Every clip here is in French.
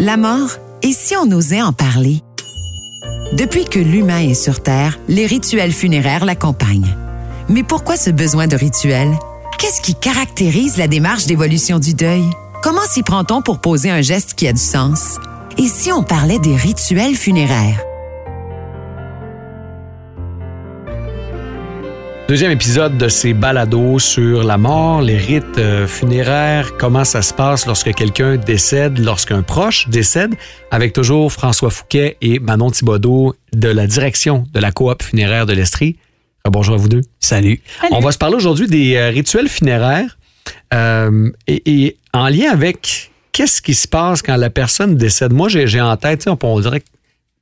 La mort, et si on osait en parler? Depuis que l'humain est sur Terre, les rituels funéraires l'accompagnent. Mais pourquoi ce besoin de rituels? Qu'est-ce qui caractérise la démarche d'évolution du deuil? Comment s'y prend-on pour poser un geste qui a du sens? Et si on parlait des rituels funéraires? Deuxième épisode de ces balados sur la mort, les rites euh, funéraires, comment ça se passe lorsque quelqu'un décède, lorsqu'un proche décède, avec toujours François Fouquet et Manon Thibodeau de la direction de la coop funéraire de l'Estrie. Bonjour à vous deux. Salut. On va se parler aujourd'hui des euh, rituels funéraires euh, et, et en lien avec qu'est-ce qui se passe quand la personne décède. Moi, j'ai j'ai en tête, tu sais, on, dirait que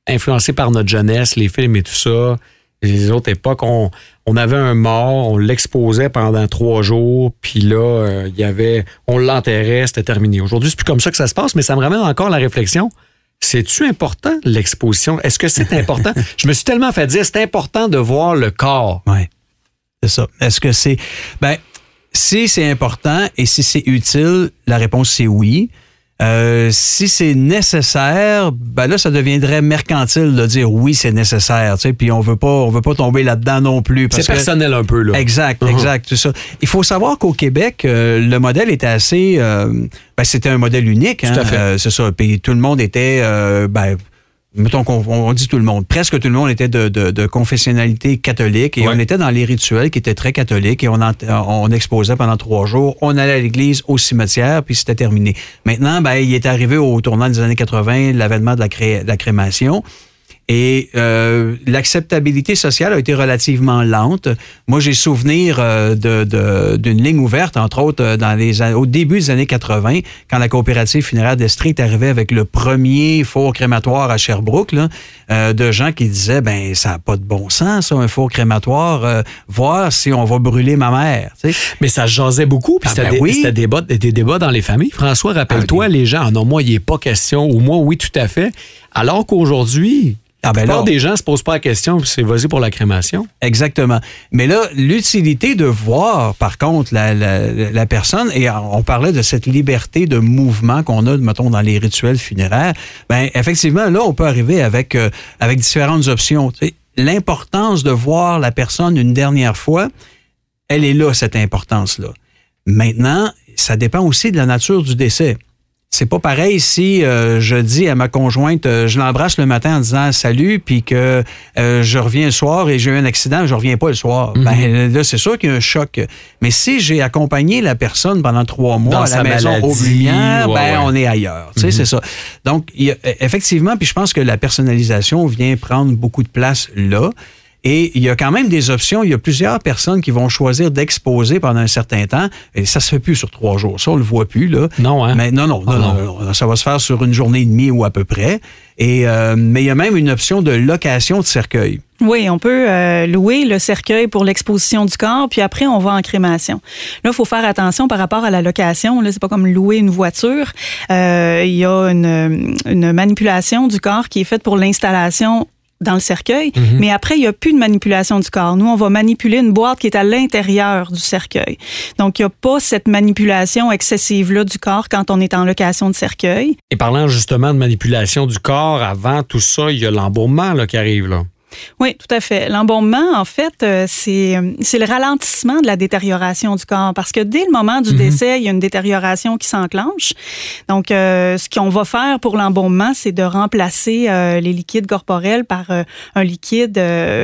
influencé par notre jeunesse, les films et tout ça, les autres époques, on, on avait un mort, on l'exposait pendant trois jours, puis là, euh, il y avait, on l'enterrait, c'était terminé. Aujourd'hui, c'est plus comme ça que ça se passe, mais ça me ramène encore à la réflexion. C'est-tu important, l'exposition? Est-ce que c'est important? Je me suis tellement fait dire, c'est important de voir le corps. Oui. C'est ça. Est-ce que c'est. Ben, si c'est important et si c'est utile, la réponse c'est oui. Euh, si c'est nécessaire, ben là, ça deviendrait mercantile de dire oui, c'est nécessaire. Tu sais, puis on veut pas, on veut pas tomber là-dedans non plus. C'est que- personnel un peu, là. Exact, Mhm. exact, tout ça. Il faut savoir qu'au Québec, euh, le modèle était assez, euh, ben, c'était un modèle unique. Hein, c'est ça. Puis tout le monde était, ben, mettons qu'on on dit tout le monde, presque tout le monde était de, de, de confessionnalité catholique et Ouais. on était dans les rituels qui étaient très catholiques et on, ent- on exposait pendant trois jours. On allait à l'église, au cimetière, puis c'était terminé. Maintenant, ben, il est arrivé au tournant des années 80 l'avènement de la, cré- de la crémation. Et euh, l'acceptabilité sociale a été relativement lente. Moi, j'ai souvenir euh, de- de- d'une ligne ouverte, entre autres, euh, dans les, au début des années 80, quand la coopérative funéraire d'Estrie est arrivée avec le premier four crématoire à Sherbrooke, là, euh, de gens qui disaient, ben ça n'a pas de bon sens, ça, un four crématoire, voir si on va brûler ma mère. tu sais. Mais ça jasait beaucoup, puis Ah, c'était ben des, oui. c'était des débats, dans les familles. François, rappelle-toi, Ah, les gens, non, moi, il n'est pas question, ou moi, oui, tout à fait. Alors qu'aujourd'hui, Ah, ben la plupart là- des gens ne se posent pas la question, c'est vas-y pour la crémation. Exactement. Mais là, l'utilité de voir, par contre, la, la, la personne, et on parlait de cette liberté de mouvement qu'on a, mettons, dans les rituels funéraires, ben effectivement, là, on peut arriver avec, euh, avec différentes options. L'importance de voir la personne une dernière fois, elle est là, cette importance-là. Maintenant, ça dépend aussi de la nature du décès. C'est pas pareil si euh, je dis à ma conjointe, euh, je l'embrasse le matin en disant salut, puis que euh, je reviens le soir et j'ai eu un accident, je reviens pas le soir. Mhm. Ben là, c'est sûr qu'il y a un choc. Mais si j'ai accompagné la personne pendant trois mois Dans à la maison aux lumières, ouais, ben ouais. on est ailleurs. Tu sais, Mhm. c'est ça. Donc, il y a- effectivement, puis je pense que la personnalisation vient prendre beaucoup de place là. Et il y a quand même des options. Il y a plusieurs personnes qui vont choisir d'exposer pendant un certain temps. Et ça se fait plus sur trois jours. Ça, on le voit plus, là. Non, hein? Mais non, non, non, Ah, non, non. non, ça va se faire sur une journée et demie ou à peu près. Et, euh, mais il y a même une option de location de cercueil. Oui, on peut euh, louer le cercueil pour l'exposition du corps, puis après, on va en crémation. Là, il faut faire attention par rapport à la location. Là, c'est pas comme louer une voiture. Euh, Il y a une, une manipulation du corps qui est faite pour l'installation dans le cercueil, mais après, il n'y a plus de manipulation du corps. Nous, on va manipuler une boîte qui est à l'intérieur du cercueil. Donc, il n'y a pas cette manipulation excessive-là du corps quand on est en location de cercueil. Et parlant justement de manipulation du corps, avant tout ça, il y a l'embaumement qui arrive. Là. Oui, tout à fait. L'embaumement, en fait, euh, c'est euh, c'est le ralentissement de la détérioration du corps parce que dès le moment du décès, il y a une détérioration qui s'enclenche. Donc, euh, ce qu'on va faire pour l'embaumement, c'est de remplacer euh, les liquides corporels par euh, un liquide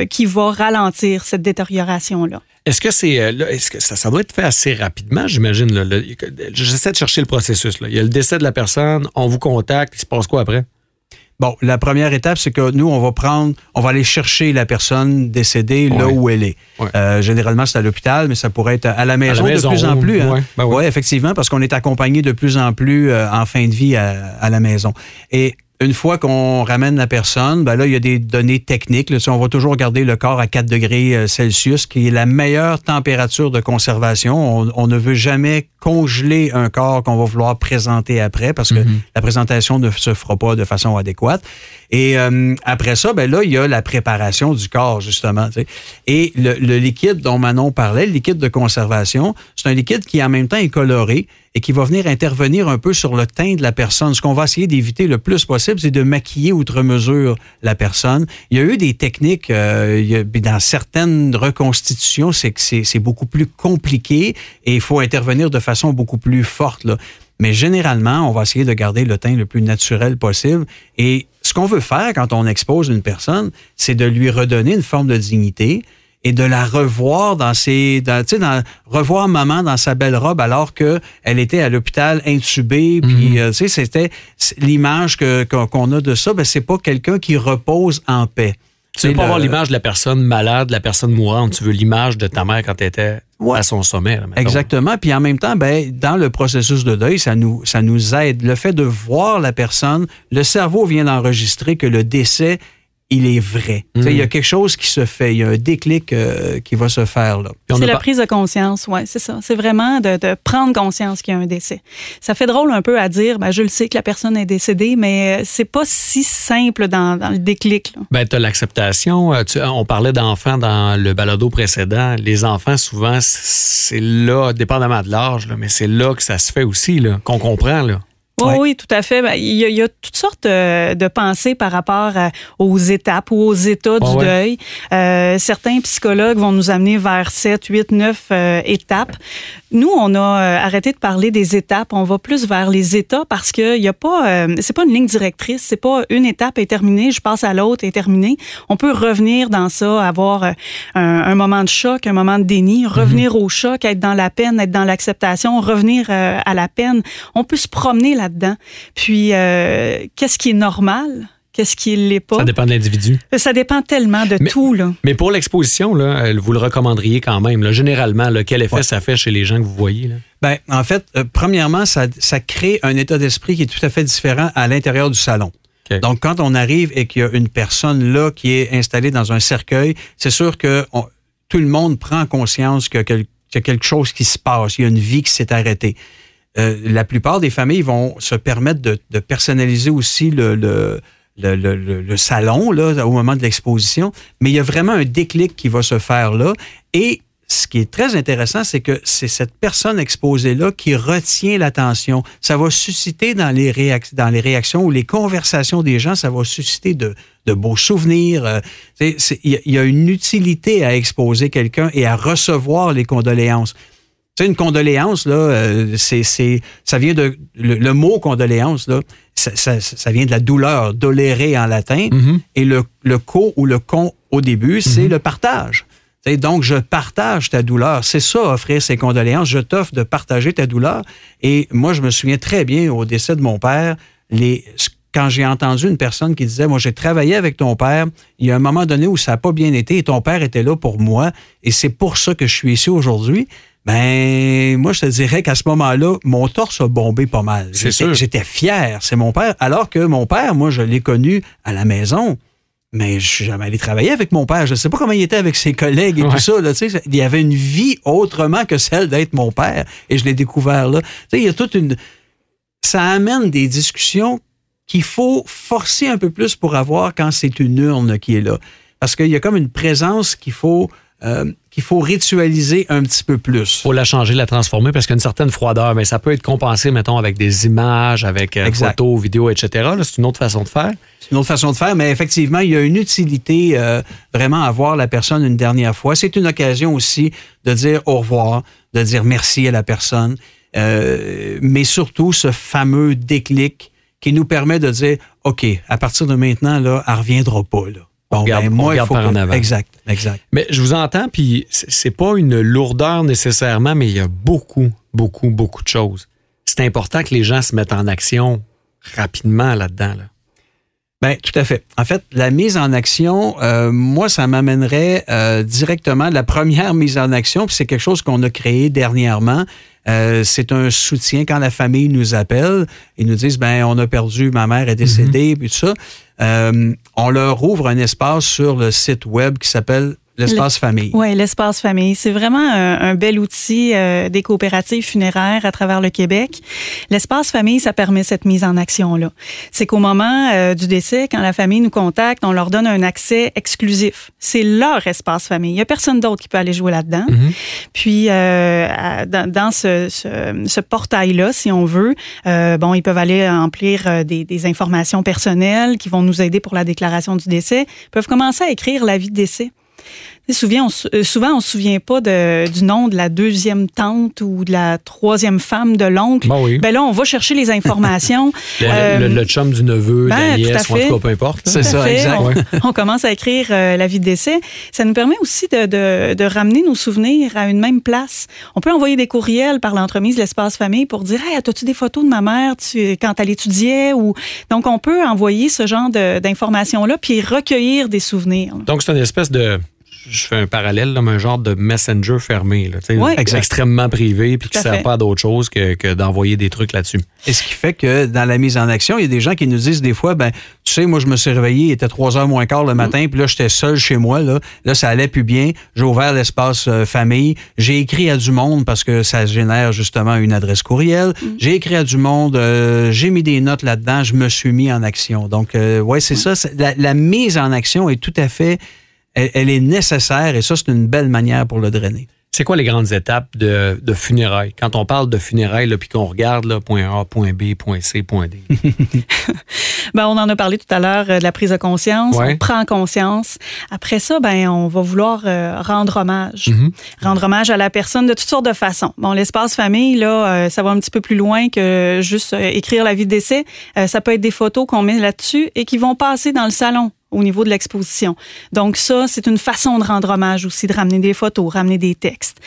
qui va ralentir cette détérioration-là. Est-ce que c'est là, est-ce que ça, ça doit être fait assez rapidement, j'imagine. J'essaie de chercher le processus. Là. Il y a le décès de la personne, on vous contacte, il se passe quoi après? Bon, la première étape, c'est que nous, on va prendre, on va aller chercher la personne décédée là Ouais. où elle est. Ouais. Euh, généralement, c'est à l'hôpital, mais ça pourrait être à la maison, maison, de plus en plus. Hein? ouais, ben. Ouais, effectivement, parce qu'on est accompagné de plus en plus euh, en fin de vie à, à la maison. Et une fois qu'on ramène la personne, ben là, il y a des données techniques. Là, on va toujours garder le corps à 4 degrés euh, Celsius, qui est la meilleure température de conservation. On, on ne veut jamais congeler un corps qu'on va vouloir présenter après, parce que la présentation ne se fera pas de façon adéquate. Et euh, après ça, ben là, il y a la préparation du corps, justement. tu sais. Et le, le liquide dont Manon parlait, le liquide de conservation, c'est un liquide qui en même temps est coloré et qui va venir intervenir un peu sur le teint de la personne. Ce qu'on va essayer d'éviter le plus possible, c'est de maquiller outre mesure la personne. Il y a eu des techniques, euh, dans certaines reconstitutions, c'est que c'est beaucoup plus compliqué et il faut intervenir de façon beaucoup plus forte. Là. Mais généralement, on va essayer de garder le teint le plus naturel possible. Et ce qu'on veut faire quand on expose une personne, c'est de lui redonner une forme de dignité, et de la revoir dans ses, dans, tu sais, dans, revoir maman dans sa belle robe alors que elle était à l'hôpital intubée, puis mhm. euh, tu sais, c'était l'image que qu'on a de ça, ben c'est pas quelqu'un qui repose en paix. Tu veux pas avoir l'image de la personne malade, la personne mourante. Tu veux l'image de ta mère quand elle était à son sommet. Exactement. Puis en même temps, ben, dans le processus de deuil, ça nous, ça nous aide. Le fait de voir la personne, le cerveau vient d'enregistrer que le décès il est vrai. Il y a mm. quelque chose qui se fait, il y a un déclic euh, qui va se faire. là. C'est la prise de conscience, oui, c'est ça. C'est vraiment de, prendre conscience qu'il y a un décès. Ça fait drôle un peu à dire, ben, je le sais que la personne est décédée, mais c'est pas si simple dans, le déclic. Ben, tu as l'acceptation. Euh, on parlait d'enfants dans le balado précédent. Les enfants, souvent, c'est là, dépendamment de l'âge, mais c'est là que ça se fait aussi, qu'on comprend. Là. Oui, tout à fait. Ben, il y, a, toutes sortes euh, de pensées par rapport aux étapes ou aux états du deuil. Euh, certains psychologues vont nous amener vers 7, 8, 9 étapes. Nous, on a euh, arrêté de parler des étapes. On va plus vers les états parce que il y a pas, euh, c'est pas une ligne directrice. C'est pas une étape est terminée, je passe à l'autre et terminée. On peut revenir dans ça, avoir euh, un, moment de choc, un moment de déni, revenir mhm. au choc, être dans la peine, être dans l'acceptation, revenir à la peine. On peut se promener là-dedans. Puis, qu'est-ce qui est normal? Qu'est-ce qui l'est pas? Ça dépend de l'individu. Ça dépend tellement de tout. Là. Mais pour l'exposition, là, vous le recommanderiez quand même. Là, généralement, quel effet ça fait chez les gens que vous voyez? Là? Ben, en fait, euh, premièrement, ça, ça crée un état d'esprit qui est tout à fait différent à l'intérieur du salon. Donc, quand on arrive et qu'il y a une personne là qui est installée dans un cercueil, c'est sûr que tout le monde prend conscience qu'il y, a quelque chose qui se passe, il y a une vie qui s'est arrêtée. Euh, la plupart des familles vont se permettre de, de personnaliser aussi le, le le, salon là, au moment de l'exposition, mais il y a vraiment un déclic qui va se faire là. Et ce qui est très intéressant, c'est que c'est cette personne exposée-là qui retient l'attention. Ça va susciter dans les, dans les réactions ou les conversations des gens, ça va susciter de, beaux souvenirs. Euh, il y, a une utilité à exposer quelqu'un et à recevoir les condoléances. Tu sais, une condoléance, là, euh, c'est, ça vient de. Le, mot condoléance, là, ça, vient de la douleur, dolérer en latin. Mm-hmm. Et le, le co ou le con au début, c'est mm-hmm. le partage. donc, je partage ta douleur. C'est ça, offrir ses condoléances. Je t'offre de partager ta douleur. Et moi, je me souviens très bien au décès de mon père, les, quand j'ai entendu une personne qui disait, moi, j'ai travaillé avec ton père, il y a un moment donné où ça n'a pas bien été et ton père était là pour moi et c'est pour ça que je suis ici aujourd'hui. Ben, moi, je te dirais qu'à ce moment-là, mon torse a bombé pas mal. J'étais fier, c'est mon père. Alors que mon père, moi, je l'ai connu à la maison. Mais je suis jamais allé travailler avec mon père. Je ne sais pas comment il était avec ses collègues et tout ça. Là, il y avait une vie autrement que celle d'être mon père. Et je l'ai découvert là. il y a toute une. Ça amène des discussions qu'il faut forcer un peu plus pour avoir quand c'est une urne qui est là. Parce qu'il y a comme une présence qu'il faut euh, qu'il faut ritualiser un petit peu plus. Faut la changer, la transformer parce qu'il y a une certaine froideur, mais ça peut être compensé, mettons, avec des images, avec euh, photos, vidéos, etc. C'est une autre façon de faire. C'est une autre façon de faire, mais effectivement, il y a une utilité euh, vraiment à voir la personne une dernière fois. C'est une occasion aussi de dire au revoir, de dire merci à la personne, mais surtout ce fameux déclic qui nous permet de dire, OK, à partir de maintenant, là, elle reviendra pas. Là. Bon, ben, moi, il faut par en avant. Exact, exact. Mais je vous entends, puis c'est pas une lourdeur nécessairement, mais il y a beaucoup, beaucoup, beaucoup de choses. C'est important que les gens se mettent en action rapidement là-dedans. Là. Ben, tout à fait. En fait, la mise en action, euh, moi, ça m'amènerait euh, directement la première mise en action, puis c'est quelque chose qu'on a créé dernièrement. Euh, c'est un soutien quand la famille nous appelle et nous disent ben on a perdu, ma mère est décédée, mm-hmm. puis tout ça. Euh, on leur ouvre un espace sur le site web qui s'appelle L'espace famille. Oui, l'espace famille. C'est vraiment un, bel outil euh, des coopératives funéraires à travers le Québec. L'espace famille, ça permet cette mise en action-là. C'est qu'au moment euh, du décès, quand la famille nous contacte, on leur donne un accès exclusif. C'est leur espace famille. Il n'y a personne d'autre qui peut aller jouer là-dedans. Mhm. Puis, euh, dans, dans, ce, ce, ce portail-là, si on veut, bon, ils peuvent aller remplir des, des, informations personnelles qui vont nous aider pour la déclaration du décès. Ils peuvent commencer à écrire l'avis de décès. Souvent, on, euh, souvent, on se souvient pas de, du nom de la deuxième tante ou de la troisième femme de l'oncle. Ben, oui. ben là, on va chercher les informations. le, euh, le, chum du neveu, ben, la nièce, ou en tout cas, peu importe. C'est ça, exact. On, on, commence à écrire euh, la vie de décès. Ça nous permet aussi de, de, de, ramener nos souvenirs à une même place. On peut envoyer des courriels par l'entremise de l'espace famille pour dire Hey, as-tu des photos de ma mère? Tu, quand elle étudiait? Ou... Donc, on peut envoyer ce genre d'informations-là puis recueillir des souvenirs. Donc, c'est une espèce de je fais un parallèle, là, mais un genre de messenger fermé, là, oui, extrêmement privé, puis qui ne sert pas à d'autre chose que, que d'envoyer des trucs là-dessus. Et ce qui fait que dans la mise en action, il y a des gens qui nous disent des fois, ben, tu sais, moi, je me suis réveillé, il était 3 heures moins quart le matin, puis là, j'étais seul chez moi, là, là, ça allait plus bien. J'ai ouvert l'espace euh, famille. J'ai écrit à du monde parce que ça génère justement une adresse courriel. J'ai écrit à du monde, euh, j'ai mis des notes là-dedans, je me suis mis en action. Donc, euh, ouais, c'est ça. La, la mise en action est tout à fait elle, elle, est nécessaire et ça, c'est une belle manière pour le drainer. C'est quoi les grandes étapes de, de funérailles? Quand on parle de funérailles, puis qu'on regarde là, point A, point B, point C, point D. ben, on en a parlé tout à l'heure euh, de la prise de conscience. Ouais. On prend conscience. Après ça, ben, on va vouloir euh, rendre hommage. Mm -hmm. Rendre hommage à la personne de toutes sortes de façons. Bon, l'espace famille, là, euh, ça va un petit peu plus loin que juste euh, écrire la vie de décès. Euh, ça peut être des photos qu'on met là-dessus et qui vont passer dans le salon au niveau de l'exposition. Donc ça, c'est une façon de rendre hommage aussi, de ramener des photos, ramener des textes.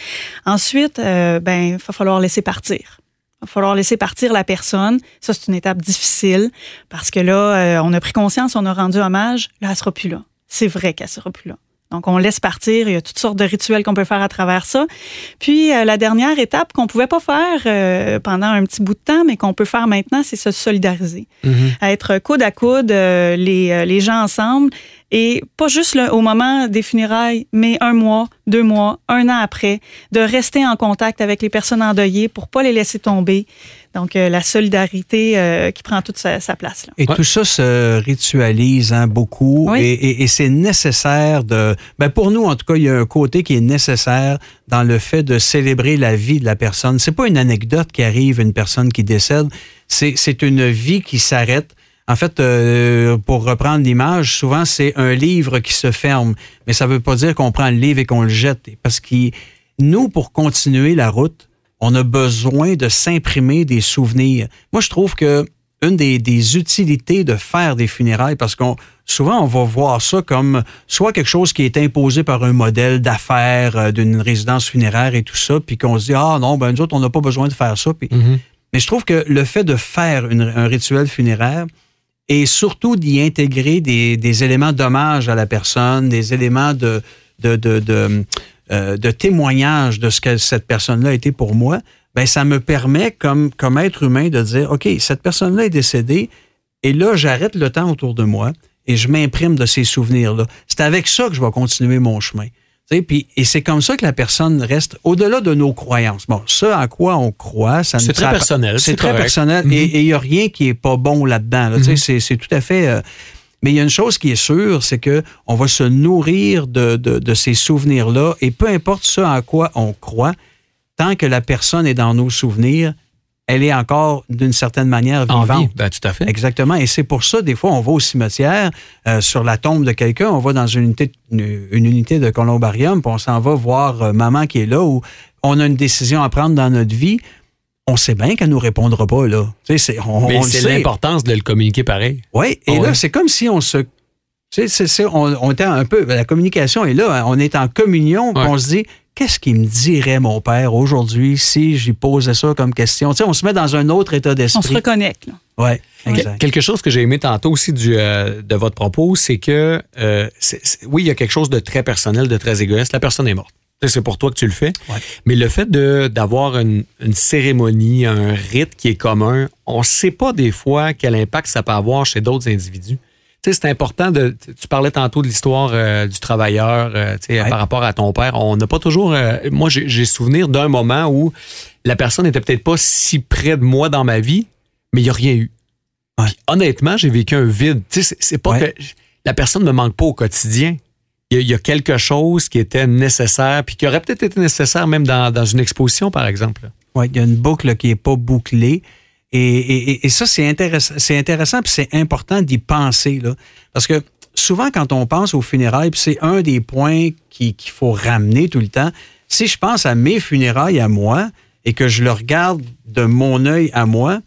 Ensuite, euh, ben, il va falloir laisser partir. Il va falloir laisser partir la personne. Ça, c'est une étape difficile parce que là, euh, on a pris conscience, on a rendu hommage. Là, elle sera plus là. C'est vrai qu'elle sera plus là. Donc, on laisse partir. Il y a toutes sortes de rituels qu'on peut faire à travers ça. Puis, euh, la dernière étape qu'on pouvait pas faire euh, pendant un petit bout de temps, mais qu'on peut faire maintenant, c'est se solidariser. Mm -hmm. Être coude à coude, euh, les, les gens ensemble. Et pas juste le, au moment des funérailles, mais un mois, deux mois, un an après, de rester en contact avec les personnes endeuillées pour pas les laisser tomber. Donc, euh, la solidarité euh, qui prend toute sa, sa place. Là. Et ouais. tout ça se ritualise hein, beaucoup oui. et, et, et c'est nécessaire de... Ben pour nous, en tout cas, il y a un côté qui est nécessaire dans le fait de célébrer la vie de la personne. C'est pas une anecdote qui arrive à une personne qui décède, c'est une vie qui s'arrête. En fait, euh, pour reprendre l'image, souvent c'est un livre qui se ferme, mais ça veut pas dire qu'on prend le livre et qu'on le jette, parce que nous, pour continuer la route, on a besoin de s'imprimer des souvenirs. Moi, je trouve que une des, des utilités de faire des funérailles, parce qu'on souvent on va voir ça comme soit quelque chose qui est imposé par un modèle d'affaires euh, d'une résidence funéraire et tout ça, puis qu'on se dit ah non ben nous autres on n'a pas besoin de faire ça. Puis, mm -hmm. Mais je trouve que le fait de faire une, un rituel funéraire et surtout d'y intégrer des, éléments d'hommage à la personne, des éléments de, euh, de témoignage de ce que cette personne-là a été pour moi, ben ça me permet comme, comme être humain de dire, OK, cette personne-là est décédée et là, j'arrête le temps autour de moi et je m'imprime de ces souvenirs-là. C'est avec ça que je vais continuer mon chemin. Et c'est comme ça que la personne reste au-delà de nos croyances. Bon, ça à quoi on croit, ça C'est très personnel. C'est très correct. personnel mm -hmm. et il n'y a rien qui est pas bon là-dedans. Là. Mm -hmm. C'est tout à fait... Euh, mais il y a une chose qui est sûre, c'est que on va se nourrir de, de, de ces souvenirs-là et peu importe ce à quoi on croit, tant que la personne est dans nos souvenirs, elle est encore d'une certaine manière vivante. En vie, ben, tout à fait. Exactement. Et c'est pour ça, des fois, on va au cimetière, euh, sur la tombe de quelqu'un, on va dans une unité, une, une unité de columbarium, puis on s'en va voir euh, maman qui est là, où on a une décision à prendre dans notre vie. On sait bien qu'elle nous répondra pas, là. On, Mais on c'est l'importance de le communiquer pareil. Oui, et là, c'est comme si on se sais, on, on était un peu. La communication est là. Hein, on est en communion. Ouais. On se dit, qu'est-ce qu'il me dirait mon père aujourd'hui si j'y posais ça comme question? Tu sais, on se met dans un autre état d'esprit. On se reconnecte. Là. Ouais, exact. Quelque chose que j'ai aimé tantôt aussi du, euh, de votre propos, c'est que euh, c est, c est, oui, il y a quelque chose de très personnel, de très égoïste. La personne est morte. C'est pour toi que tu le fais. Ouais. Mais le fait d'avoir une, une, cérémonie, un rite qui est commun, on ne sait pas des fois quel impact ça peut avoir chez d'autres individus. Sais, c'est important de. Tu parlais tantôt de l'histoire euh, du travailleur, euh, tu Ouais. par rapport à ton père. On n'a pas toujours. euh, moi, j'ai souvenir d'un moment où la personne n'était peut-être pas si près de moi dans ma vie, mais il n'y a rien eu. Ouais. Puis, honnêtement, j'ai vécu un vide. Tu sais, c'est- pas Ouais. que la personne ne me manque pas au quotidien. Il y, a, il y a quelque chose qui était nécessaire, puis qui aurait peut-être été nécessaire même dans, dans une exposition, par exemple. Ouais, il y a une boucle qui est pas bouclée. Et, et- et- ça, c'est intéressant, c'est intéressant, puis c'est important d'y penser. Là, parce que souvent, quand on pense aux funérailles, c'est un des points qui- qu'il faut ramener tout le temps, si je pense à mes funérailles à moi et que je le regarde de mon œil à moi,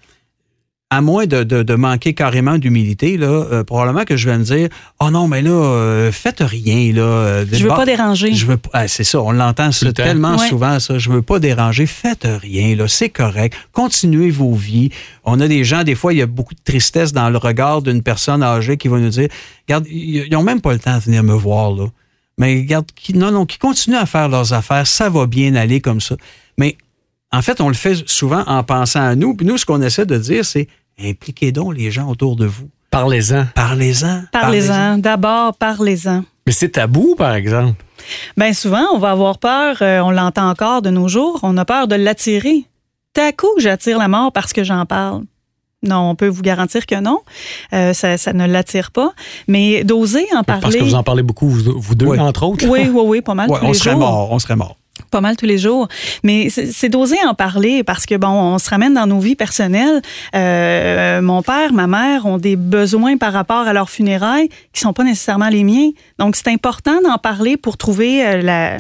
à moins de, de- de manquer carrément d'humilité, là, euh, probablement que je vais me dire Oh non, mais là, euh, faites rien. Là, euh, Je veux pas déranger. je veux pas. ah, c'est ça, on l'entend tellement Ouais. souvent, ça. Je veux pas déranger. Faites rien, là. C'est correct. Continuez vos vies. On a des gens, des fois, il y a beaucoup de tristesse dans le regard d'une personne âgée qui va nous dire Regarde, ils ils ont même pas le temps de venir me voir, là. Mais regarde, qui, non, non, qui continuent à faire leurs affaires, ça va bien aller comme ça. Mais en fait, on le fait souvent en pensant à nous. Puis nous, ce qu'on essaie de dire, c'est impliquez donc les gens autour de vous. Parlez-en. Parlez-en. Parlez-en. D'abord, parlez-en. Mais c'est tabou, par exemple. Bien souvent, on va avoir peur, euh, on l'entend encore de nos jours, on a peur de l'attirer. T'as à coup que j'attire la mort parce que j'en parle. Non, on peut vous garantir que non. Euh, ça, ça ne l'attire pas. Mais d'oser en parler. Parce que vous en parlez beaucoup, vous, vous deux, Oui. entre autres. Oui, oui, oui, pas mal Ouais, tous on les serait jours. mort. On serait mort. Pas mal tous les jours. Mais c'est d'oser en parler parce que, bon, on se ramène dans nos vies personnelles. Euh, mon père, ma mère ont des besoins par rapport à leurs funérailles qui sont pas nécessairement les miens. Donc, c'est important d'en parler pour trouver euh,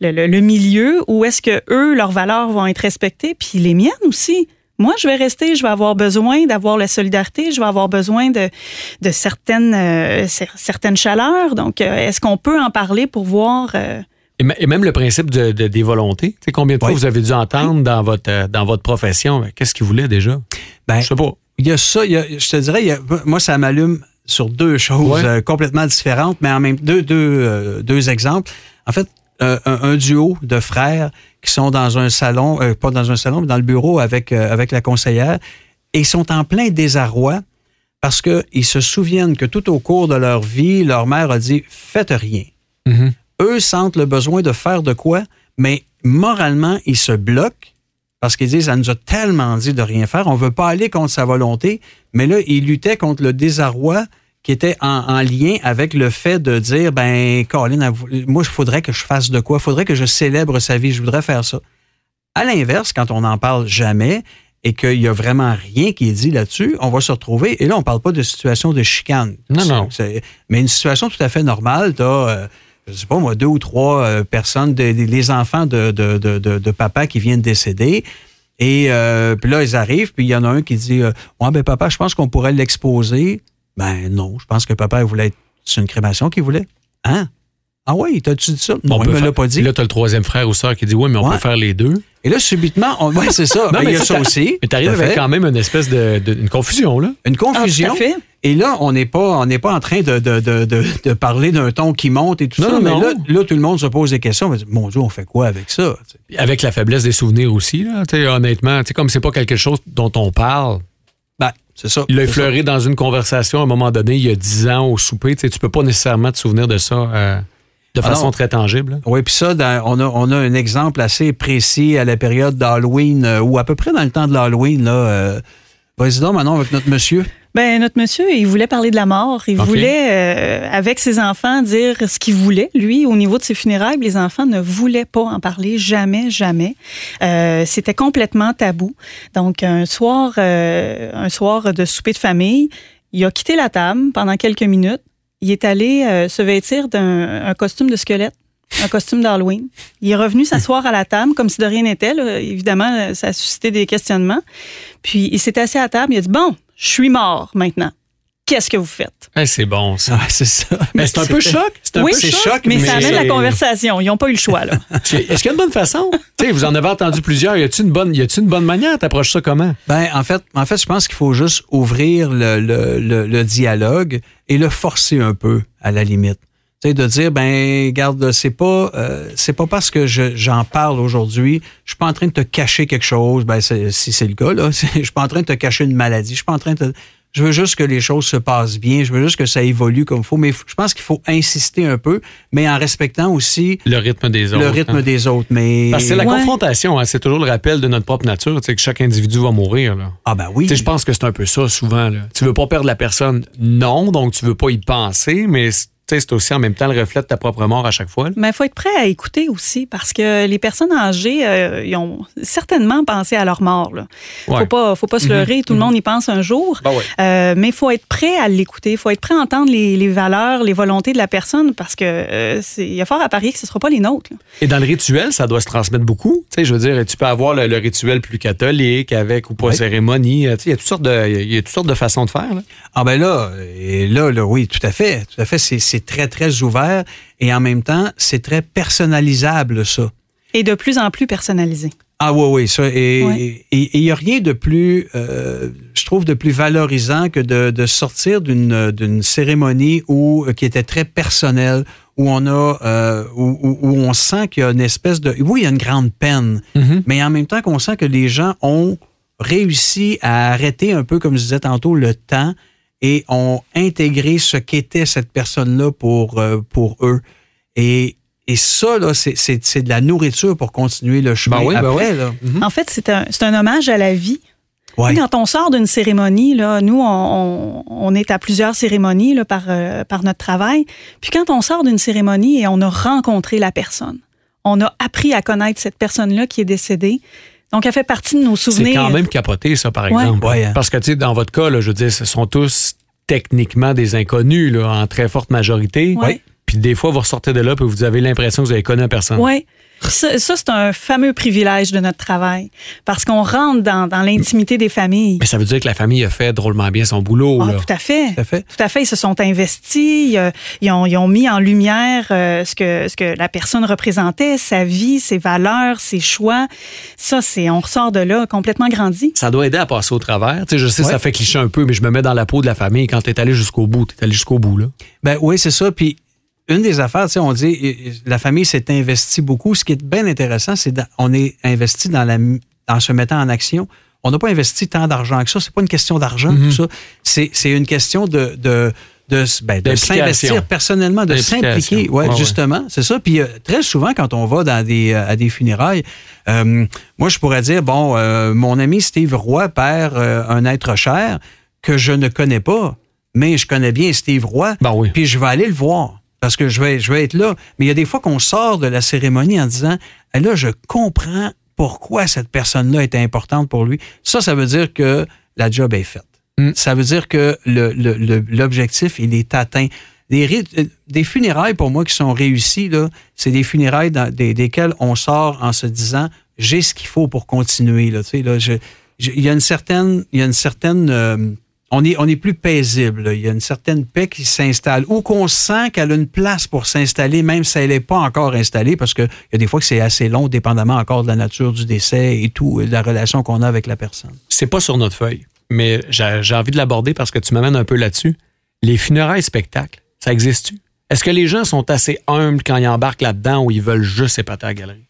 le, milieu où est-ce que eux, leurs valeurs vont être respectées, puis les miennes aussi. Moi, je vais rester, je vais avoir besoin d'avoir la solidarité, je vais avoir besoin de, certaines, euh, cer- certaines chaleurs. Donc, euh, est-ce qu'on peut en parler pour voir... Et, même le principe de, de- des volontés. Tu sais, combien de fois vous avez dû entendre dans votre, euh, dans votre profession, ben, qu'est-ce qu'ils voulaient déjà? Ben, Je sais pas. Il y a ça, il y a- je te dirais, il y a- moi, ça m'allume sur deux choses Ouais. euh, complètement différentes, mais en même deux, deux, euh, deux exemples. En fait, euh, un, un duo de frères qui sont dans un salon, euh, pas dans un salon, mais dans le bureau avec, avec la conseillère, et ils sont en plein désarroi parce qu'ils se souviennent que tout au cours de leur vie, leur mère a dit Faites rien. Mhm. Eux sentent le besoin de faire de quoi, mais moralement, ils se bloquent parce qu'ils disent, elle nous a tellement dit de rien faire, on veut pas aller contre sa volonté, mais là, ils luttaient contre le désarroi qui était en, en lien avec le fait de dire, ben, Colin, moi, il faudrait que je fasse de quoi, il faudrait que je célèbre sa vie, je voudrais faire ça. À l'inverse, quand on n'en parle jamais et qu'il y a vraiment rien qui est dit là-dessus, on va se retrouver, et là, on parle pas de situation de chicane. Non, non. mais une situation tout à fait normale, tu as, je sais pas moi, deux ou trois euh, personnes, des- les enfants de, de, de, de, de papa qui viennent décéder. Et euh, puis là, ils arrivent, puis il y en a un qui dit euh, Ouais, ben papa, je pense qu'on pourrait l'exposer. Ben non, je pense que papa il voulait être. C'est une crémation qu'il voulait. Hein? Ah oui, t'as-tu dit ça? Non, On il peut me l'a pas dit. Là, tu as le troisième frère ou soeur qui dit Oui, mais on Ouais. peut faire les deux. Et là, subitement, on... ouais, c'est ça. Ben, il y a ça aussi. Mais t'arrives avec fait. quand même une espèce de, de- une confusion, là. Une Ah, tout confusion. à fait. Et là, on n'est pas, on n'est pas en train de, de, de, de, de parler d'un ton qui monte et tout Non, ça. non, mais non. Là, là, tout le monde se pose des questions. On va dire, mon Dieu, on fait quoi avec ça? Avec la faiblesse des souvenirs aussi, là. Tu sais, honnêtement, tu sais, comme c'est pas quelque chose dont on parle, Ben, c'est ça. il a ça. effleuré dans une conversation à un moment donné, il y a 10 ans au souper. Tu sais, tu peux pas nécessairement te souvenir de ça euh, de façon très tangible. là. Oui, puis ça, dans- on, a, on a un exemple assez précis à la période d'Halloween, euh, ou à peu près dans le temps de l'Halloween. Là, euh, Vas-y donc, maintenant, avec notre monsieur. Ben notre monsieur, il voulait parler de la mort. Il voulait, euh, avec ses enfants, dire ce qu'il voulait. Lui, au niveau de ses funérailles, les enfants ne voulaient pas en parler, jamais, jamais. Euh, C'était complètement tabou. Donc un soir, euh, un soir de souper de famille, il a quitté la table pendant quelques minutes. Il est allé euh, se vêtir d'un un costume de squelette. Un costume d'Halloween. Il est revenu s'asseoir à la table comme si de rien n'était. Évidemment, ça a suscité des questionnements. Puis il s'est assis à table. Il a dit Bon, je suis mort maintenant. Qu'est-ce que vous faites? Eh, c'est bon, ça. Ouais, c'est ça. Mais c'est un peu choc. C'est un oui, peu c'est choc. choc, mais, mais ça amène la conversation. Ils n'ont pas eu le choix. Là. Est-ce qu'il y a une bonne façon? vous en avez entendu plusieurs. Y a-t-il une bonne, y a-t-il une bonne manière? T'approches ça comment? Ben, en fait, en fait, je pense qu'il faut juste ouvrir le, le, le, le dialogue et le forcer un peu, à la limite. Tu sais, de dire, ben, garde, c'est pas, euh, c'est pas parce que je- j'en parle aujourd'hui, je suis pas en train de te cacher quelque chose. Ben, si c'est le cas, là, je suis pas en train de te cacher une maladie. Je suis pas en train de. Je veux juste que les choses se passent bien. Je veux juste que ça évolue comme il faut. Mais je pense qu'il faut insister un peu, mais en respectant aussi le rythme des autres. Le rythme hein. des autres. Mais Parce que c'est la Ouais. confrontation, hein, c'est toujours le rappel de notre propre nature, tu sais, que chaque individu va mourir. Là. ah ben oui. Tu sais, Je pense que c'est un peu ça souvent. Là. Tu veux pas perdre la personne, non, donc tu veux pas y penser, mais c'est aussi en même temps le reflet de ta propre mort à chaque fois. là. Mais il faut être prêt à écouter aussi parce que les personnes âgées, euh, ils ont certainement pensé à leur mort. Là. Ouais. Faut pas, faut pas se leurrer. Tout le monde y pense un jour. Ben ouais. Euh, mais il faut être prêt à l'écouter. Il faut être prêt à entendre les, les valeurs, les volontés de la personne parce que euh, il y a fort à parier que ce ne sera pas les nôtres. là. Et dans le rituel, ça doit se transmettre beaucoup. Tu sais, je veux dire, tu peux avoir le, le rituel plus catholique avec ou pas Ouais. cérémonie. Tu sais, Il y a toutes sortes de, il y a toutes sortes de façons de faire. là. Ah ben là, et là, là, oui, tout à fait. Tout à fait. C'est, c'est très, très ouvert et en même temps, c'est très personnalisable, ça. Et de plus en plus personnalisé. Ah oui, oui, ça. Et Ouais. il n'y a rien de plus, euh, je trouve, de plus valorisant que de, de sortir d'une, d'une cérémonie où, qui était très personnelle, où on a, euh, où, où- où on sent qu'il y a une espèce de, oui, il y a une grande peine, mais en même temps qu'on sent que les gens ont réussi à arrêter un peu, comme je disais tantôt, le temps et ont intégré ce qu'était cette personne-là pour, euh, pour eux. Et, et ça, là, c'est, c'est, c'est de la nourriture pour continuer le chemin Ben oui, ben après. oui. Là. En fait, c'est un, c'est un hommage à la vie. Ouais. Quand on sort d'une cérémonie, là, nous, on, on- on est à plusieurs cérémonies là, par, euh, par notre travail. Puis quand on sort d'une cérémonie et on a rencontré la personne, on a appris à connaître cette personne-là qui est décédée. Donc, elle fait partie de nos C'est souvenirs. quand même capoté, ça, par Ouais. exemple. Ouais, hein. Parce que, tu sais, dans votre cas, là, je veux dire, ce sont tous techniquement des inconnus, là, en très forte majorité. Ouais. Puis des fois, vous ressortez de là et vous avez l'impression que vous avez connu la personne. Oui. Ça, ça, c'est un fameux privilège de notre travail parce qu'on rentre dans, dans l'intimité des familles. Mais ça veut dire que la famille a fait drôlement bien son boulot. Ah, là. tout à fait. Tout à fait. Tout à fait. Ils se sont investis. Ils, euh, ils ont, ils ont mis en lumière euh, ce, que, ce que la personne représentait, sa vie, ses valeurs, ses choix. Ça, c'est, on ressort de là complètement grandi. Ça doit aider à passer au travers. Je sais, Ouais. ça fait cliché un peu, mais je me mets dans la peau de la famille. Quand tu es allé jusqu'au bout, tu es allé jusqu'au bout. Là. Ben oui, c'est ça. Puis une des affaires, tu sais, on dit, la famille s'est investie beaucoup. Ce qui est bien intéressant, c'est qu'on est investi dans, la, en se mettant en action. On n'a pas investi tant d'argent que ça. C'est pas une question d'argent, tout ça. C'est, une question de, de, de, s- ben, de s'investir personnellement, de s'impliquer. Ouais, Ouais, ouais. justement, c'est ça. Puis euh, très souvent, quand on va dans des, euh, à des funérailles, euh, moi, je pourrais dire, bon, mon ami Steve Roy perd un être cher que je ne connais pas, mais je connais bien Steve Roy. Ben oui. Puis je vais aller le voir parce que je vais, je vais être là. Mais il y a des fois qu'on sort de la cérémonie en disant Eh là, je comprends pourquoi cette personne-là était importante pour lui. Ça, ça veut dire que la job est faite. Mm. Ça veut dire que le- le- le- l'objectif, il est atteint. Des, euh, des funérailles, pour moi, qui sont réussies, là, c'est des funérailles dans, des, desquelles on sort en se disant j'ai ce qu'il faut pour continuer. Là, Tu sais, là, je- je- il y a une certaine, il y a une certaine euh, on est, plus paisible. Il y a une certaine paix qui s'installe ou qu'on sent qu'elle a une place pour s'installer, même si elle n'est pas encore installée, parce qu'il y a des fois que c'est assez long, dépendamment encore de la nature du décès et tout, de la relation qu'on a avec la personne. C'est pas sur notre feuille, mais j'ai j'ai envie de l'aborder parce que tu m'amènes un peu là-dessus. Les funérailles spectacles, ça existe-tu? Est-ce que les gens sont assez humbles quand ils embarquent là-dedans ou ils veulent juste épater à la galerie?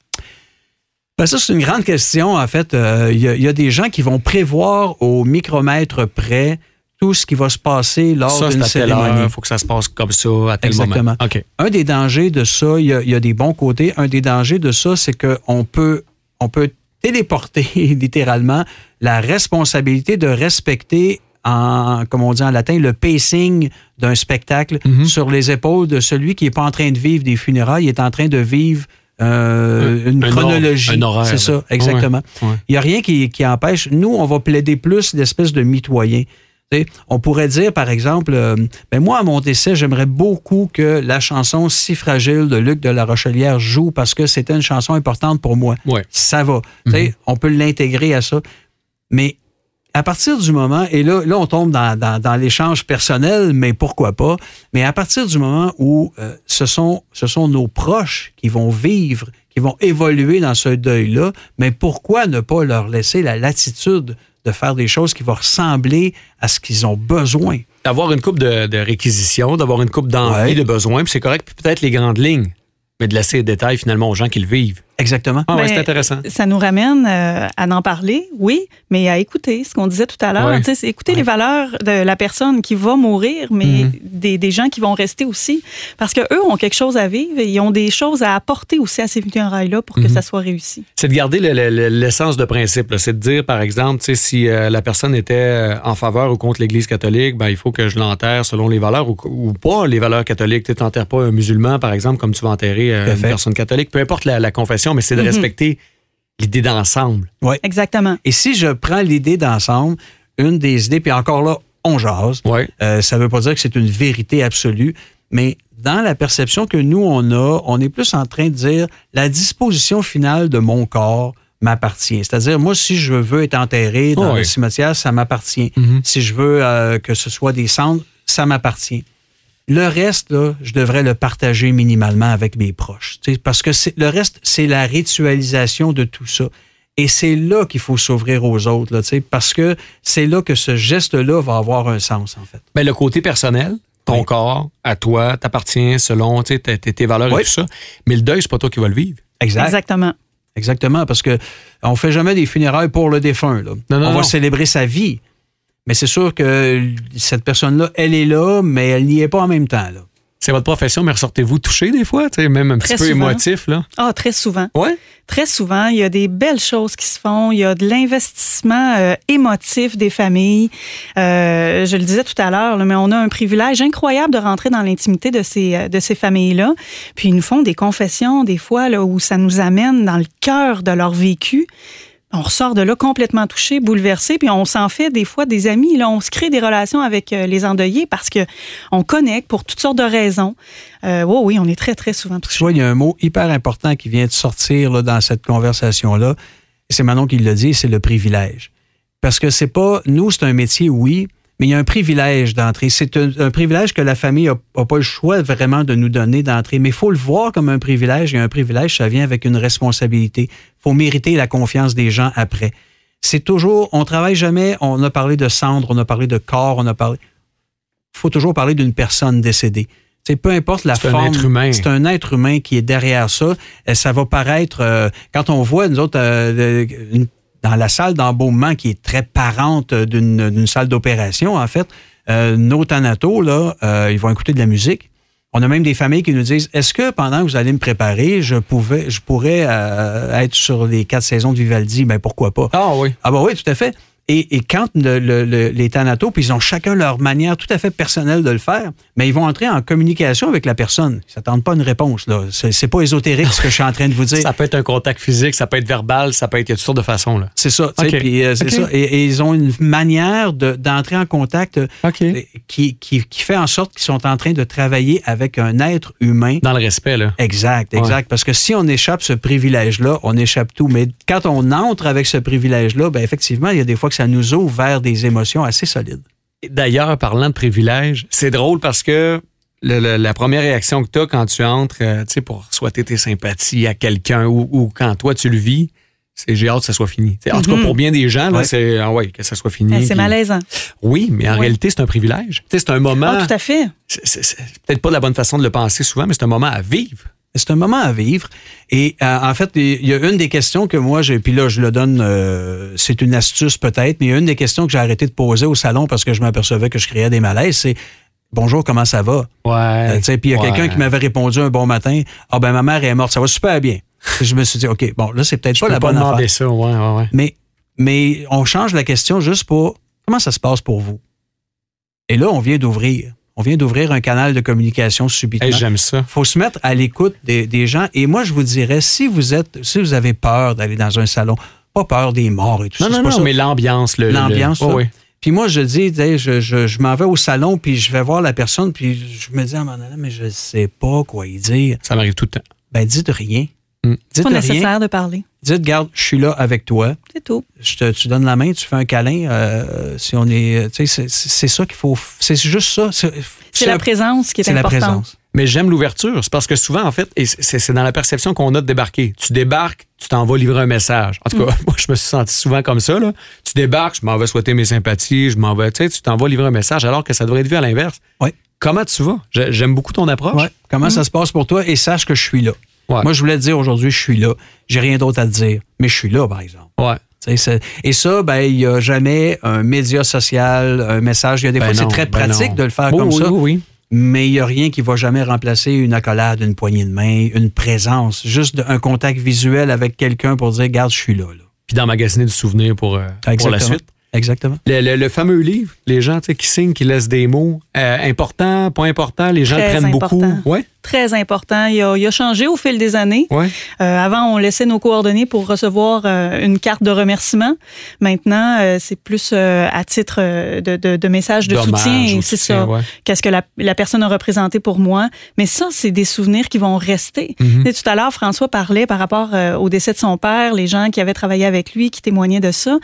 Ben, ça, c'est une grande question. En fait, Euh, il y, a- il y a des gens qui vont prévoir au micromètre près tout ce qui va se passer lors d'une cérémonie. heure, faut que ça se passe comme ça à tel Exactement. moment. Un des dangers de ça, il y a, il y a des bons côtés. Un des dangers de ça, c'est qu'on peut, on peut téléporter littéralement la responsabilité de respecter en, comme on dit en latin, le pacing d'un spectacle Mhm. sur les épaules de celui qui n'est pas en train de vivre des funérailles, il est en train de vivre euh, Un- une un chronologie. or- un horaire, C'est ça, exactement. Ouais. Il n'y a rien qui, qui empêche. Nous, on va plaider plus d'espèces de mitoyens. Tu sais, on pourrait dire, par exemple, euh, ben moi, à mon décès, j'aimerais beaucoup que la chanson Si fragile de Luc de la Rochelière joue parce que c'était une chanson importante pour moi. Ouais. Ça va. Sais, On peut l'intégrer à ça. Mais à partir du moment, et là, là on tombe dans, dans- dans l'échange personnel, mais pourquoi pas, mais à partir du moment où euh, ce, sont, ce sont nos proches qui vont vivre, qui vont évoluer dans ce deuil-là, mais pourquoi ne pas leur laisser la latitude de faire des choses qui vont ressembler à ce qu'ils ont besoin? D'avoir une coupe de, de réquisition, d'avoir une coupe d'envie, Ouais. de besoin, puis c'est correct, puis peut-être les grandes lignes, mais de laisser les détails finalement aux gens qui le vivent. Exactement. Ah ouais, c'est intéressant. Ça nous ramène euh, à en parler, oui, mais à écouter ce qu'on disait tout à l'heure. Ouais. Écouter Ouais. les valeurs de la personne qui va mourir, mais Mhm. des, des gens qui vont rester aussi. Parce que eux ont quelque chose à vivre et ils ont des choses à apporter aussi à ces funérailles-là pour que Mhm. ça soit réussi. C'est de garder le- le- le- l'essence de principe. C'est de dire, par exemple, si euh, la personne était euh, en faveur ou contre l'Église catholique, ben, il faut que je l'enterre selon les valeurs ou, ou pas les valeurs catholiques. Tu n'enterres pas un musulman, par exemple, comme tu vas enterrer euh, une personne catholique. Peu importe la, la confession, mais c'est de Mhm. respecter l'idée d'ensemble. Exactement. Et si je prends l'idée d'ensemble, une des idées, puis encore là, on jase, Ouais. euh, ça ne veut pas dire que c'est une vérité absolue, mais dans la perception que nous, on a, on est plus en train de dire la disposition finale de mon corps m'appartient. C'est-à-dire, moi, si je veux être enterré dans Ouais. le cimetière, ça m'appartient. Mhm. Si je veux euh, que ce soit des cendres, ça m'appartient. Le reste, là, je devrais le partager minimalement avec mes proches. Tu sais, Parce que c'est- le reste, c'est la ritualisation de tout ça. Et c'est là qu'il faut s'ouvrir aux autres, là, tu sais, parce que c'est là que ce geste-là va avoir un sens, en fait. Ben, le côté personnel, ton Oui. corps, à toi, t'appartient selon tu sais, tes, tes- tes valeurs Oui. et tout ça. Mais le deuil, c'est pas toi qui vas le vivre. Exact. Exactement. Exactement, parce que on fait jamais des funérailles pour le défunt. Là. Non, non, on va non. célébrer sa vie. Mais c'est sûr que cette personne-là, elle est là, mais elle n'y est pas en même temps. Là. C'est votre profession, mais ressortez-vous touché des fois, même un Très petit peu souvent. émotif, là. Ah, très souvent. Ouais. Très souvent, il y a des belles choses qui se font. Il y a de l'investissement euh, émotif des familles. Euh, je le disais tout à l'heure, là, mais on a un privilège incroyable de rentrer dans l'intimité de ces, euh, de ces familles-là. Puis ils nous font des confessions, des fois, là, où ça nous amène dans le cœur de leur vécu. On ressort de là complètement touché, bouleversé, puis on s'en fait des fois des amis. Là, on se crée des relations avec euh, les endeuillés parce que on connecte pour toutes sortes de raisons. Euh, oui, oui, on est très, très souvent Tu touché. vois, il y a un mot hyper important qui vient de sortir là, dans cette conversation-là. Et C'est Manon qui l'a dit, c'est le privilège. Parce que c'est pas, nous, c'est un métier, oui, mais il y a un privilège d'entrée. C'est un, un privilège que la famille n'a pas le choix vraiment de nous donner d'entrée. Mais il faut le voir comme un privilège. Et un privilège, ça vient avec une responsabilité. Il faut mériter la confiance des gens après. C'est toujours, on travaille jamais, on a parlé de cendre, on a parlé de corps, on a parlé. Il faut toujours parler d'une personne décédée. Sais, peu importe la C'est forme. C'est un être humain qui est derrière ça. Ça va paraître, euh, quand on voit, nous autres, euh, une- dans la salle d'embaumement qui est très parente d'une salle d'opération, en fait, euh, nos thanatos, là, euh, ils vont écouter de la musique. On a même des familles qui nous disent Est-ce que pendant que vous allez me préparer, je pouvais, je pourrais euh, être sur les quatre saisons de Vivaldi? Ben pourquoi pas? Ah oui. ah bah oui, tout à fait. Et, et quand le- le- le- les thanatos, puis ils ont chacun leur manière tout à fait personnelle de le faire, mais ils vont entrer en communication avec la personne. Ils s'attendent pas à une réponse. là. C'est pas ésotérique ce que je suis en train de vous dire. Ça peut être un contact physique, ça peut être verbal, ça peut être. Y a toutes sortes de façons, là. C'est ça. euh, ça. Et, et ils ont une manière de- d'entrer en contact euh, OK. qui, qui, qui fait en sorte qu'ils sont en train de travailler avec un être humain. Dans le respect, là. Exact, exact. Parce que si on échappe ce privilège-là, on échappe tout. Mais quand on entre avec ce privilège-là, ben effectivement, il y a des fois que ça nous ouvre vers des émotions assez solides. D'ailleurs, parlant de privilèges, c'est drôle parce que le- le- la première réaction que tu as quand tu entres, euh, tu sais, pour souhaiter tes sympathies à quelqu'un ou, ou quand toi tu le vis, c'est j'ai hâte que ça soit fini. T'sais, En tout cas, Mhm. pour bien des gens, Ouais. c'est ah ouais, que ça soit fini. Eh, C'est malaisant. Oui, mais en Ouais. réalité, c'est un privilège. C'est un moment. Ah, tout à fait. c'est- c'est c'est peut-être pas la bonne façon de le penser souvent, mais c'est un moment à vivre. C'est un moment à vivre. Et euh, en fait, il y a une des questions que moi, j'ai, puis là, je le donne, euh, c'est une astuce peut-être, mais il y a une des questions que j'ai arrêté de poser au salon parce que je m'apercevais que je créais des malaises, c'est Bonjour, comment ça va? Euh, Ouais. sais, puis il y a Ouais. quelqu'un qui m'avait répondu un bon matin Ah ben ma mère est morte, ça va super bien. Je me suis dit, OK, bon, là, c'est peut-être Je pas peux la pas bonne demander affaire. ça, ouais, ouais, ouais. Mais, mais on change la question juste pour comment ça se passe pour vous? Et là, on vient d'ouvrir. On vient d'ouvrir un canal de communication subitement. Hey, J'aime ça. faut se mettre à l'écoute des, des gens. Et moi, je vous dirais, si vous êtes, si vous avez peur d'aller dans un salon, pas peur des morts et tout Non, ça. non, non, ça. mais l'ambiance, le- L'ambiance, ça. ouais. Puis moi, je dis, je, je, je m'en vais au salon, puis je vais voir la personne, puis je me dis à un moment donné, mais je sais pas quoi y dire. Ça m'arrive tout le temps. Ben, dites rien. Mm. Dites pas rien. nécessaire de parler. Dites, garde, je suis là avec toi. C'est tout. Je te, tu donnes la main, tu fais un câlin. euh, si on est, tu sais, c'est- c'est c'est ça qu'il faut. C'est juste ça. C'est C'est la un- présence qui est, C'est la importante. présence. Mais j'aime l'ouverture. C'est parce que souvent, en fait, et c'est c'est dans la perception qu'on a de débarquer. Tu débarques, tu t'en vas livrer un message. En tout cas, moi, je me suis senti souvent comme ça. Là. Tu débarques, je m'en vais souhaiter mes sympathies, je m'en vais, tu sais, tu t'en vas livrer un message alors que ça devrait être vu à l'inverse. Oui. Comment tu vas? J'ai- J'aime beaucoup ton approche. Ouais. Comment ça se passe pour toi? Et sache que je suis là. Ouais. Moi, je voulais te dire aujourd'hui, je suis là. J'ai rien d'autre à te dire, mais je suis là, par exemple. Ouais. Et ça, ben, il n'y a jamais un média social, un message. Il y a des Ben fois, c'est très ben pratique non. de le faire comme oui, ça. Oui, oui. Mais il n'y a rien qui va jamais remplacer une accolade, une poignée de main, une présence. Juste un contact visuel avec quelqu'un pour dire, regarde, je suis là. là. Puis d'emmagasiner du souvenir pour, euh, pour la suite. Exactement. Le, le- le fameux livre, les gens tu sais, qui signent, qui laissent des mots, euh, important, pas important, les gens le Très prennent important. beaucoup. Ouais, Très important. Il a, il a changé au fil des années. ouais. Euh, avant, on laissait nos coordonnées pour recevoir euh, une carte de remerciement. Maintenant, euh, c'est plus euh, à titre de, de, de message de Dommage soutien. C'est ça. ouais. Qu'est-ce que la, la personne a représenté pour moi. Mais ça, c'est des souvenirs qui vont rester. Mhm. Tout à l'heure, François parlait par rapport euh, au décès de son père, les gens qui avaient travaillé avec lui, qui témoignaient de ça.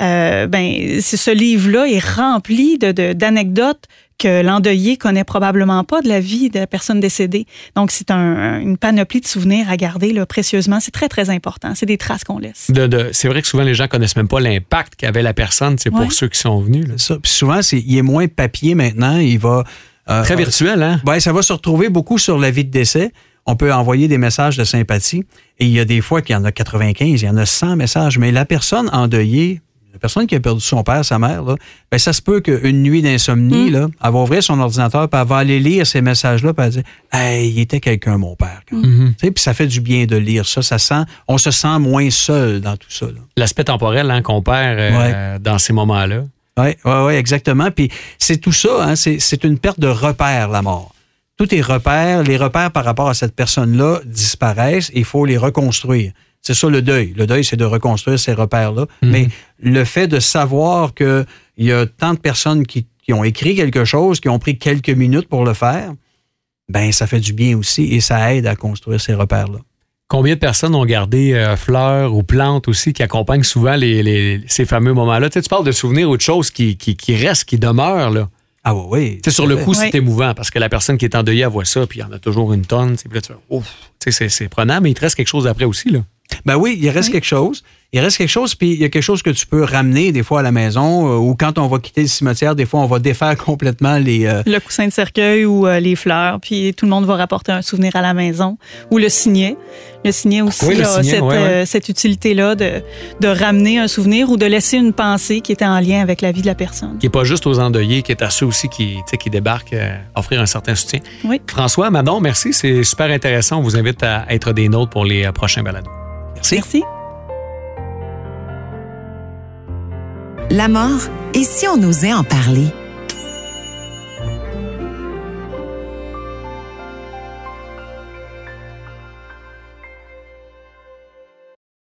Euh, ben, ce livre-là est rempli de- de- d'anecdotes que l'endeuillé connaît probablement pas de la vie de la personne décédée. Donc, c'est un- une panoplie de souvenirs à garder là, précieusement. C'est très, très important. C'est des traces qu'on laisse. De- de- c'est vrai que souvent les gens connaissent même pas l'impact qu'avait la personne, c'est Ouais. pour ceux qui sont venus. là. C'est ça. Puis souvent, c'est, il est moins papier maintenant. Il va. euh, Très virtuel, hein? Ben, ça va se retrouver beaucoup sur la vie de décès. On peut envoyer des messages de sympathie. Et il y a des fois qu'il y en a 95, il y en a 100 messages. Mais la personne endeuillée, la personne qui a perdu son père, sa mère, là, ben, ça se peut qu'une nuit d'insomnie, Mm. là, elle va ouvrir son ordinateur, puis elle va aller lire ces messages-là, puis elle va dire Hey, il était quelqu'un, mon père. sais, Puis ça fait du bien de lire ça. ça sent, on se sent moins seul dans tout ça. L'aspect temporel hein, qu'on perd euh, dans ces moments-là. Oui, ouais, ouais, exactement. Puis c'est tout ça, hein, c'est une perte de repères, la mort. Tous tes repères, les repères par rapport à cette personne-là disparaissent et il faut les reconstruire. C'est ça le deuil. Le deuil, c'est de reconstruire ces repères-là. Mhm. Mais le fait de savoir qu'il y a tant de personnes qui, qui ont écrit quelque chose, qui ont pris quelques minutes pour le faire, ben ça fait du bien aussi et ça aide à construire ces repères-là. Combien de personnes ont gardé euh, fleurs ou plantes aussi qui accompagnent souvent les, les- ces fameux moments-là? Tu, sais, tu parles de souvenirs ou de choses qui, qui, qui restent, qui demeurent. Là. Ah oui, oui. Tu sais, sur le coup, Oui. c'est émouvant parce que la personne qui est endeuillée, elle voit ça, puis il y en a toujours une tonne. tu sais, Puis là, tu fais, ouf, tu sais, c'est, c'est prenant, mais il te reste quelque chose après aussi. Là. Ben oui, il reste Oui. quelque chose. Il reste quelque chose, puis il y a quelque chose que tu peux ramener des fois à la maison, euh, ou quand on va quitter le cimetière, des fois on va défaire complètement les. euh, Le coussin de cercueil ou euh, les fleurs, puis tout le monde va rapporter un souvenir à la maison. Ou le signet. Le signet aussi Oui, le a signet, cette, ouais, ouais. euh, cette utilité-là de, de ramener un souvenir ou de laisser une pensée qui était en lien avec la vie de la personne. Qui n'est pas juste aux endeuillés, qui est à ceux aussi qui, tu sais, qui débarquent, euh, offrir un certain soutien. Oui. François, Madon, merci. C'est super intéressant. On vous invite à être des nôtres pour les prochains balados. Merci. Merci. La mort, et si on osait en parler?